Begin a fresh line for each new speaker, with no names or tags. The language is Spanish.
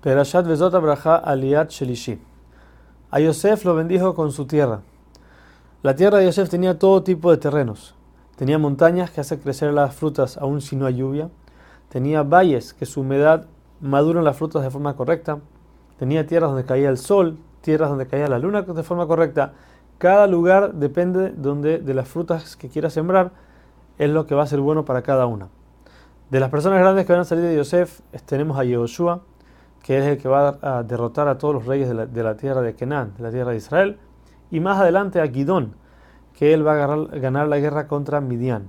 Perashat Vezot Abraha Aliat Shelishi. A Yosef lo bendijo con su tierra. La tierra de Yosef tenía todo tipo de terrenos. Tenía montañas que hacen crecer las frutas aún si no hay lluvia. Tenía valles que su humedad maduran las frutas de forma correcta. Tenía tierras donde caía el sol, tierras donde caía la luna de forma correcta. Cada lugar depende donde, de las frutas que quiera sembrar, es lo que va a ser bueno para cada una. De las personas grandes que van a salir de Yosef, tenemos a Yehoshua, que es el que va a derrotar a todos los reyes de la, tierra de Kenan, de la tierra de Israel, y más adelante a Gidón, que él va a ganar, la guerra contra Midian.